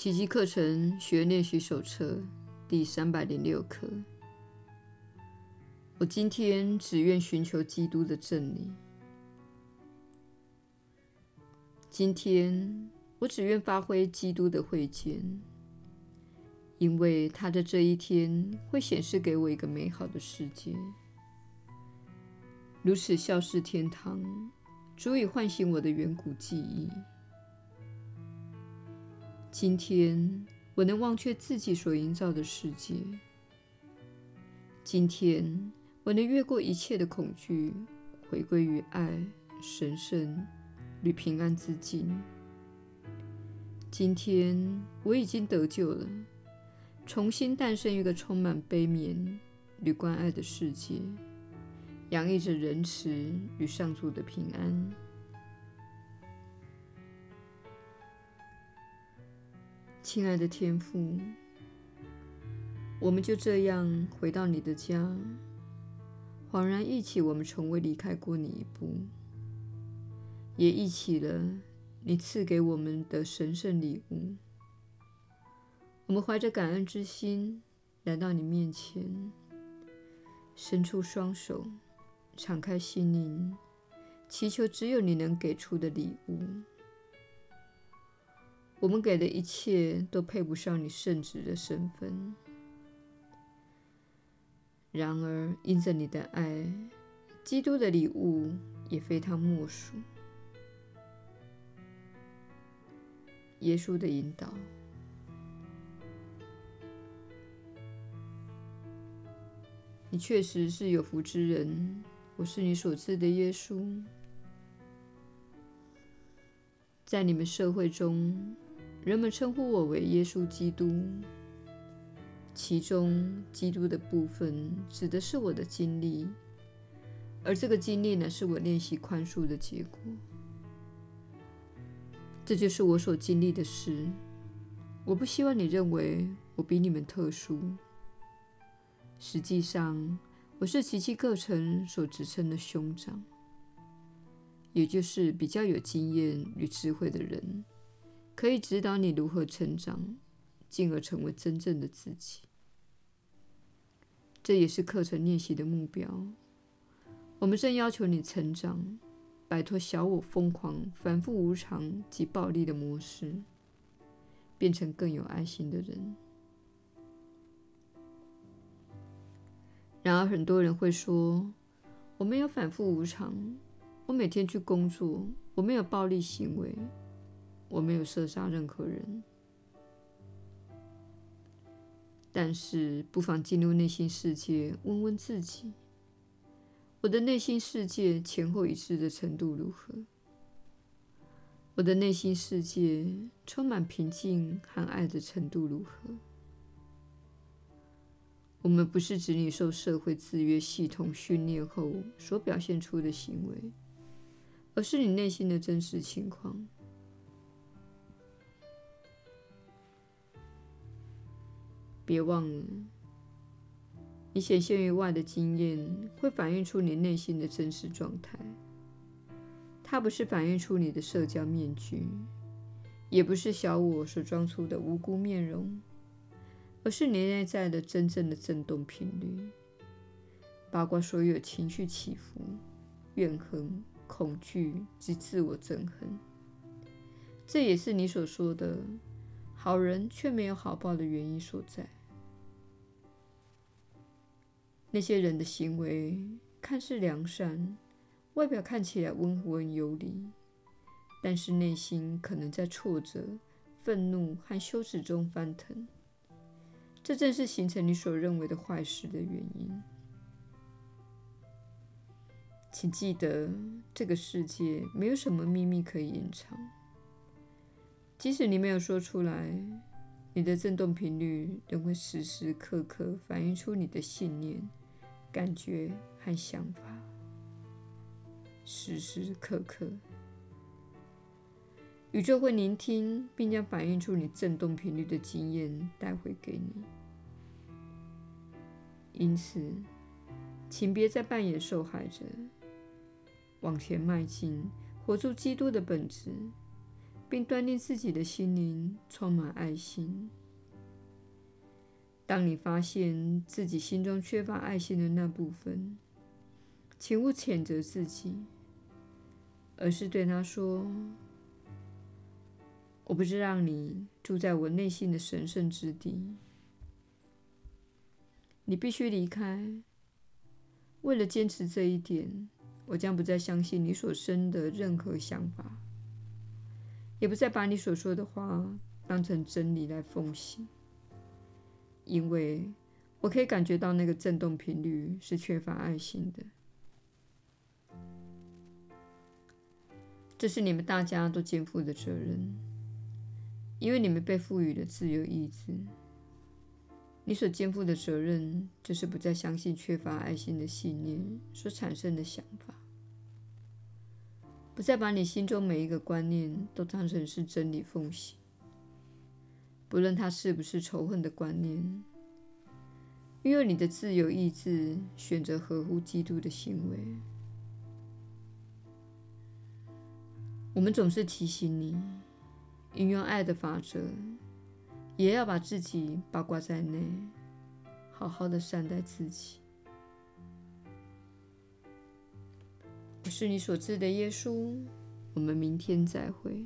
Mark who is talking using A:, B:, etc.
A: 奇迹课程学练习手册第三百零六课。我今天只愿寻求基督的真理。今天我只愿发挥基督的慧见，因为他的这一天会显示给我一个美好的世界。如此笑视天堂，足以唤醒我的远古记忆。今天我能忘却自己所营造的世界。今天我能越过一切的恐惧，回归于爱、神圣与平安之境。今天我已经得救了，重新诞生一个充满悲悯与关爱的世界，洋溢着仁慈与上主的平安。亲爱的天父，我们就这样回到你的家，恍然忆起我们从未离开过你一步，也忆起了你赐给我们的神圣礼物。我们怀着感恩之心来到你面前，伸出双手，敞开心灵，祈求只有你能给出的礼物。我们给的一切都配不上你圣子的身份，然而因着你的爱，基督的礼物也非他莫属。耶稣的引导，你确实是有福之人。我是你所赐的耶稣，在你们社会中。人们称呼我为耶稣基督，其中“基督”的部分指的是我的经历，而这个经历呢，是我练习宽恕的结果。这就是我所经历的事。我不希望你认为我比你们特殊。实际上，我是奇迹课程所职称的兄长，也就是比较有经验与智慧的人。可以指导你如何成长，进而成为真正的自己。这也是课程练习的目标。我们正要求你成长，摆脱小我疯狂、反复无常及暴力的模式，变成更有爱心的人。然而，很多人会说：“我没有反复无常，我每天去工作，我没有暴力行为。”我没有射杀任何人，但是不妨进入内心世界，问问自己：我的内心世界前后一致的程度如何？我的内心世界充满平静和爱的程度如何？我们不是指你受社会制约系统训练后所表现出的行为，而是你内心的真实情况。别忘了，你显现于外的经验会反映出你内心的真实状态。它不是反映出你的社交面具，也不是小我所装出的无辜面容，而是你内在的真正的振动频率，包括所有情绪起伏、怨恨、恐惧及自我憎恨。这也是你所说的“好人却没有好报”的原因所在。那些人的行为看似良善，外表看起来温和有礼，但是内心可能在挫折、愤怒和羞耻中翻腾。这正是形成你所认为的坏事的原因。请记得，这个世界没有什么秘密可以隐藏。即使你没有说出来，你的振动频率仍会时时刻刻反映出你的信念。感觉和想法，时时刻刻，宇宙会聆听，并将反映出你振动频率的经验带回给你。因此，请别再扮演受害者，往前迈进，活出基督的本质，并锻炼自己的心灵充满爱心。当你发现自己心中缺乏爱心的那部分，请勿谴责自己，而是对他说：“我不是让你住在我内心的神圣之地，你必须离开。为了坚持这一点，我将不再相信你所生的任何想法，也不再把你所说的话当成真理来奉行。”因为我可以感觉到那个震动频率是缺乏爱心的。这是你们大家都肩负的责任，因为你们被赋予了自由意志。你所肩负的责任就是不再相信缺乏爱心的信念所产生的想法，不再把你心中每一个观念都当成是真理奉行。不论它是不是仇恨的观念，拥有你的自由意志，选择合乎基督的行为。我们总是提醒你，运用爱的法则，也要把自己包括在内，好好的善待自己。我是你所知的耶稣。我们明天再会。